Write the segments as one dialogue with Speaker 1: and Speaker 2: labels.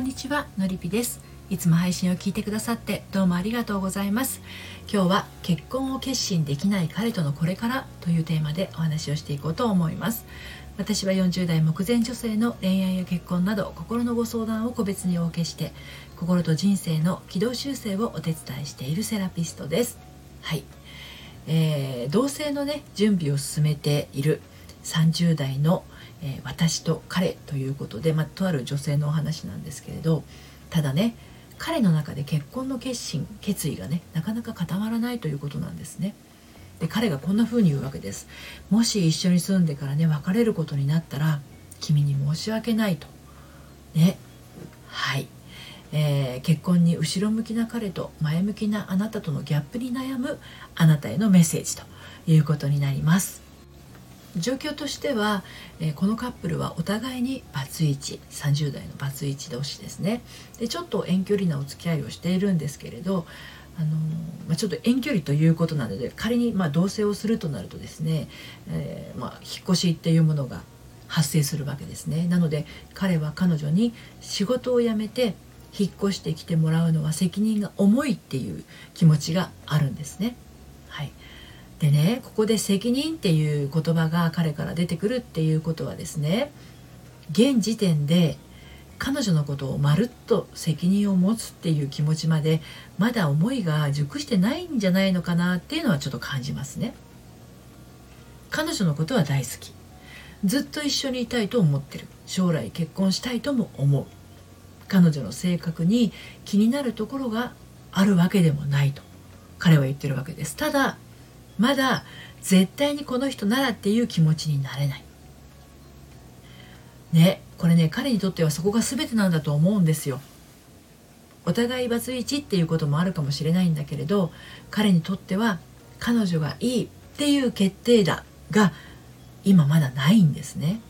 Speaker 1: んにちはのりぴです。いつも配信を聞いてくださってどうもありがとうございます。今日は結婚を決心できない彼とのこれからというテーマでお話をしていこうと思います。私は40代目前女性の恋愛や結婚など心のご相談を個別にお受けして心と人生の軌道修正をお手伝いしているセラピストです。はい、えー、同性のね準備を進めている30代のえー、私と彼ということで、まあ、とある女性のお話なんですけれどただね彼の中で結婚の決心決意がねなかなか固まらないということなんですね。で彼がこんな風に言うわけです。もし一緒に住んでからね別れることになったら君に申し訳ないと。ねはい、えー、結婚に後ろ向きな彼と前向きなあなたとのギャップに悩むあなたへのメッセージということになります。状況としては、えー、このカップルはお互いにバツイチ30代のバツイチ同士ですねでちょっと遠距離なお付き合いをしているんですけれどあのまあ、ちょっと遠距離ということなので仮にま同棲をするとなるとですね、えー、ま、引っ越しっていうものが発生するわけですねなので彼は彼女に仕事を辞めて引っ越してきてもらうのは責任が重いっていう気持ちがあるんですね。でねここで責任っていう言葉が彼から出てくるっていうことはですね現時点で彼女のことをまるっと責任を持つっていう気持ちまでまだ思いが熟してないんじゃないのかなっていうのはちょっと感じますね。彼女のことは大好き。ずっと一緒にいたいと思ってる。将来結婚したいとも思う。彼女の性格に気になるところがあるわけでもないと彼は言ってるわけです。ただまだ絶対にこの人ならっていう気持ちになれない。ねこれね彼にとってはそこが全てなんだと思うんですよ。お互いバツイチっていうこともあるかもしれないんだけれど彼にとっては彼女がいいっていう決定打が今まだないんですね。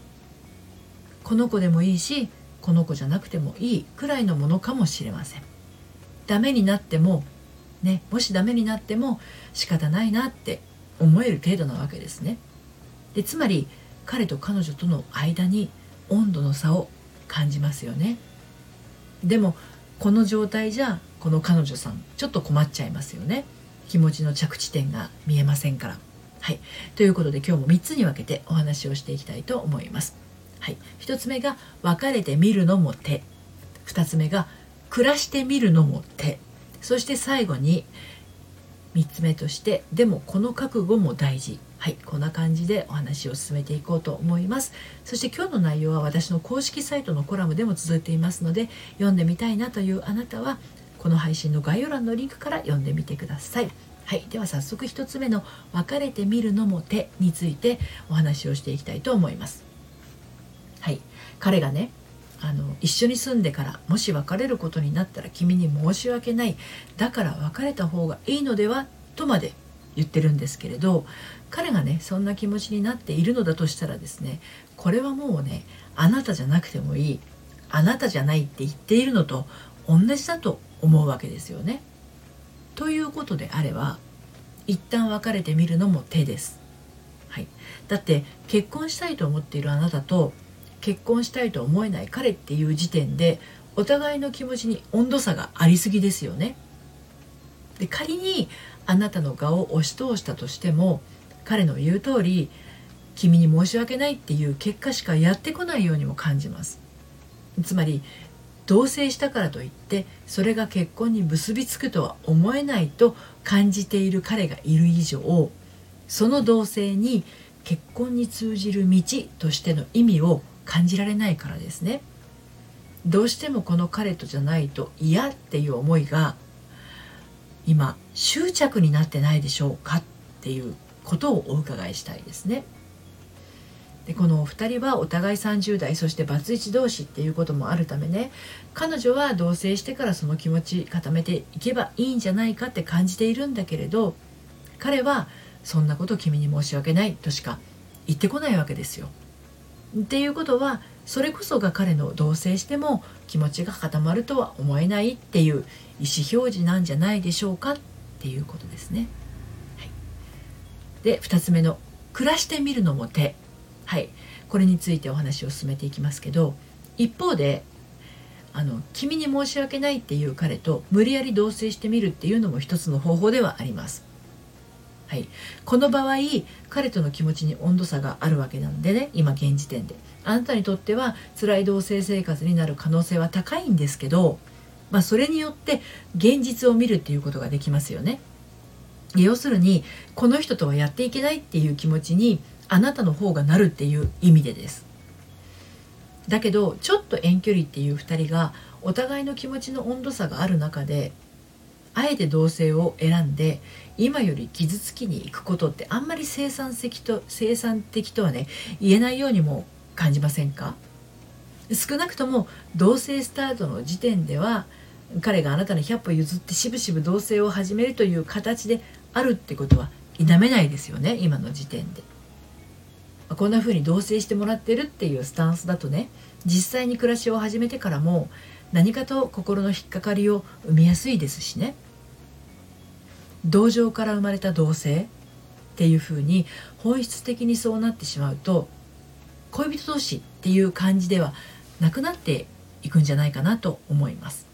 Speaker 1: この子でもいいしこの子じゃなくてもいいくらいのものかもしれません。ダメになってもね、もしダメになっても仕方ないなって思える程度なわけですね。でつまり彼と彼女との間に温度の差を感じますよね。でもこの状態じゃこの彼女さんちょっと困っちゃいますよね。気持ちの着地点が見えませんから。はい、ということで今日も3つに分けてお話をしていきたいと思います。はい、1つ目が別れてみるのも手2つ目が暮らしてみるのも手そして最後に3つ目としてでもこの覚悟も大事。はいこんな感じでお話を進めていこうと思います。そして今日の内容は私の公式サイトのコラムでも続いていますので読んでみたいなというあなたはこの配信の概要欄のリンクから読んでみてください。はいでは早速1つ目の「別れてみるのも手」についてお話をしていきたいと思います。はい彼がねあの一緒に住んでからもし別れることになったら君に申し訳ないだから別れた方がいいのではとまで言ってるんですけれど彼がねそんな気持ちになっているのだとしたらですねこれはもうねあなたじゃなくてもいいあなたじゃないって言っているのと同じだと思うわけですよね。ということであれば一旦別れてみるのも手です。はい、だって結婚したいと思っているあなたと結婚したいと思えない彼っていう時点でお互いの気持ちに温度差がありすぎですよね。で仮にあなたの顔を押し通したとしても彼の言う通り君に申し訳ないっていう結果しかやってこないようにも感じます。つまり同棲したからといってそれが結婚に結びつくとは思えないと感じている彼がいる以上その同棲に結婚に通じる道としての意味を感じられないからですねどうしてもこの彼とじゃないと嫌っていう思いが今執着になってないでしょうかっていうことをお伺いしたいですね。でこのお二人はお互い30代そしてバツイチ同士っていうこともあるためね彼女は同棲してからその気持ち固めていけばいいんじゃないかって感じているんだけれど彼はそんなこと君に申し訳ないとしか言ってこないわけですよ。っていうことはそれこそが彼の同棲しても気持ちが固まるとは思えないっていう意思表示なんじゃないでしょうかっていうことですね。はい、で2つ目の「暮らしてみるのも手」はいこれについてお話を進めていきますけど一方であの君に申し訳ないっていう彼と無理やり同棲してみるっていうのも一つの方法ではあります。はい、この場合彼との気持ちに温度差があるわけなんでね今現時点であなたにとっては辛い同棲生活になる可能性は高いんですけど、まあ、それによって現実を見るっていうことができますよね。要するにこの人とはやっていけないっていう気持ちにあなたの方がなるっていう意味でです。だけどちょっと遠距離っていう2人がお互いの気持ちの温度差がある中であえて同性を選んで今より傷つきに行くことってあんまり生産的と生産的とはね言えないようにも感じませんか？少なくとも同性スタートの時点では彼があなたに100歩譲ってしぶしぶ同棲を始めるという形であるってことは否めないですよね今の時点で。こんな風に同棲してもらってるっていうスタンスだとね実際に暮らしを始めてからも何かと心の引っかかりを生みやすいですしね同情から生まれた同性っていう風に本質的にそうなってしまうと恋人同士っていう感じではなくなっていくんじゃないかなと思います。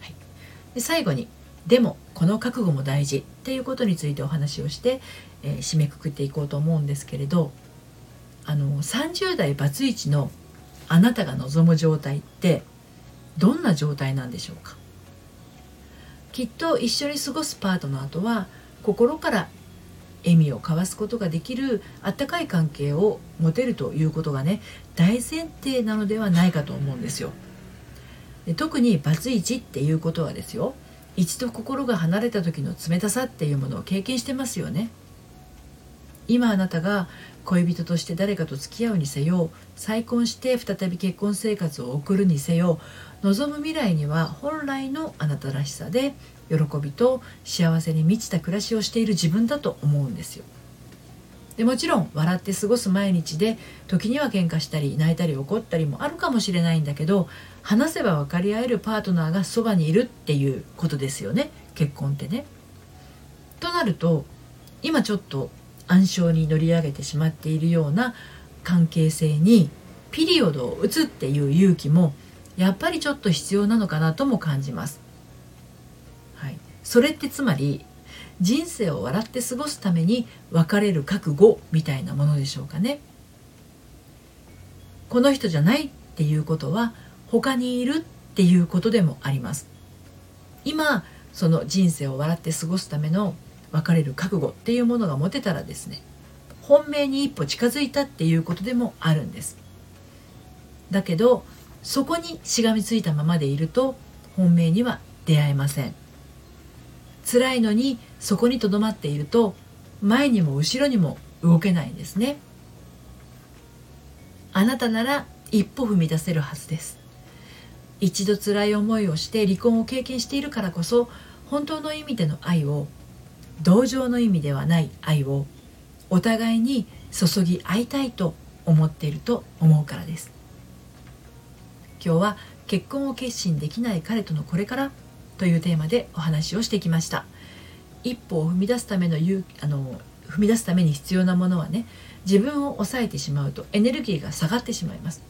Speaker 1: はい、で最後にでもこの覚悟も大事っていうことについてお話をして、えー、締めくくっていこうと思うんですけれどあの30代バツイチのあなたが望む状態ってどんな状態なんでしょうか？きっと一緒に過ごすパートナーとは心から笑みを交わすことができるあったかい関係を持てるということがね大前提なのではないかと思うんですよ。で特にバツイチっていうことはですよ。一度心が離れた時の冷たさっていうものを経験してますよね。今あなたが恋人として誰かと付き合うにせよ再婚して再び結婚生活を送るにせよ望む未来には本来のあなたらしさで喜びと幸せに満ちた暮らしをしている自分だと思うんですよでもちろん笑って過ごす毎日で時には喧嘩したり泣いたり怒ったりもあるかもしれないんだけど話せば分かり合えるパートナーがそばにいるっていうことですよね結婚ってね。となると今ちょっと暗礁に乗り上げてしまっているような関係性にピリオドを打つっていう勇気もやっぱりちょっと必要なのかなとも感じます。はい、それってつまり人生を笑って過ごすために別れる覚悟みたいなものでしょうかね。この人じゃないっていうことは他にいるっていうことでもあります。今その人生を笑って過ごすための別れる覚悟っていうものが持てたらですね本命に一歩近づいたっていうことでもあるんです。だけどそこにしがみついたままでいると本命には出会えません。辛いのにそこにとどまっていると前にも後ろにも動けないんですねあなたなら一歩踏み出せるはずです一度辛い思いをして離婚を経験しているからこそ本当の意味での愛を同情の意味ではない愛をお互いに注ぎ合いたいと思っていると思うからです。今日は結婚を決心できない彼とのこれからというテーマでお話をしてきました。一歩を踏み出すための勇あの踏み出すために必要なものはね自分を抑えてしまうとエネルギーが下がってしまいます。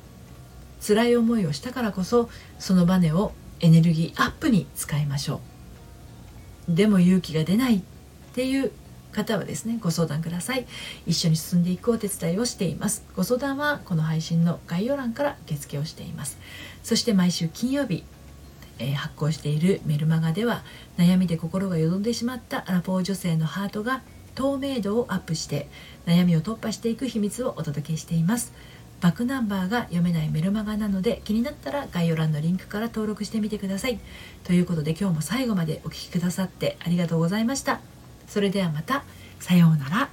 Speaker 1: 辛い思いをしたからこそそのバネをエネルギーアップに使いましょう。でも勇気が出ないっていう方はですねご相談ください。一緒に進んでいくお手伝いをしています。ご相談はこの配信の概要欄から受付をしています。そして毎週金曜日えー、発行しているメルマガでは悩みで心がよどんでしまったアラフォー女性のハートが透明度をアップして悩みを突破していく秘密をお届けしています。バックナンバーが読めないメルマガなので気になったら概要欄のリンクから登録してみてください。ということで今日も最後までお聴きくださってありがとうございました。それではまた。さようなら。